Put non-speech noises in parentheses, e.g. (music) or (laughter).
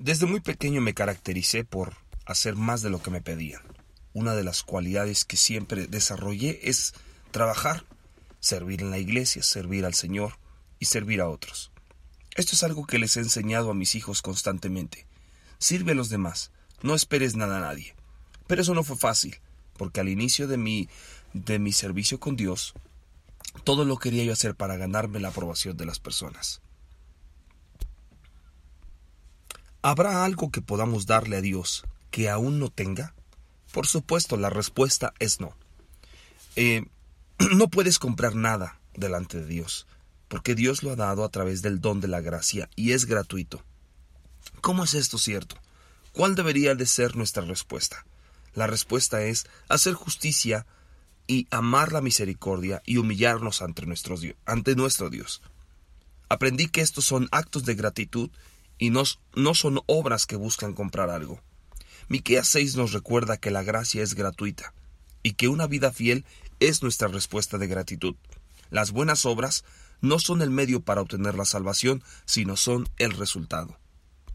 Desde muy pequeño me caractericé por hacer más de lo que me pedían. Una de las cualidades que siempre desarrollé es trabajar, servir en la iglesia, servir al Señor y servir a otros. Esto es algo que les he enseñado a mis hijos constantemente. Sirve a los demás, no esperes nada a nadie. Pero eso no fue fácil, porque al inicio de mi, de mi servicio con Dios, todo lo quería yo hacer para ganarme la aprobación de las personas. ¿Habrá algo que podamos darle a Dios que aún no tenga? Por supuesto, la respuesta es no. Eh, (clears throat) no puedes comprar nada delante de Dios, porque Dios lo ha dado a través del don de la gracia y es gratuito. ¿Cómo es esto cierto? ¿Cuál debería de ser nuestra respuesta? La respuesta es hacer justicia y amar la misericordia y humillarnos ante nuestro, Dios. Aprendí que estos son actos de gratitud y no, no son obras que buscan comprar algo. Miqueas 6 nos recuerda que la gracia es gratuita y que una vida fiel es nuestra respuesta de gratitud. Las buenas obras no son el medio para obtener la salvación, sino son el resultado.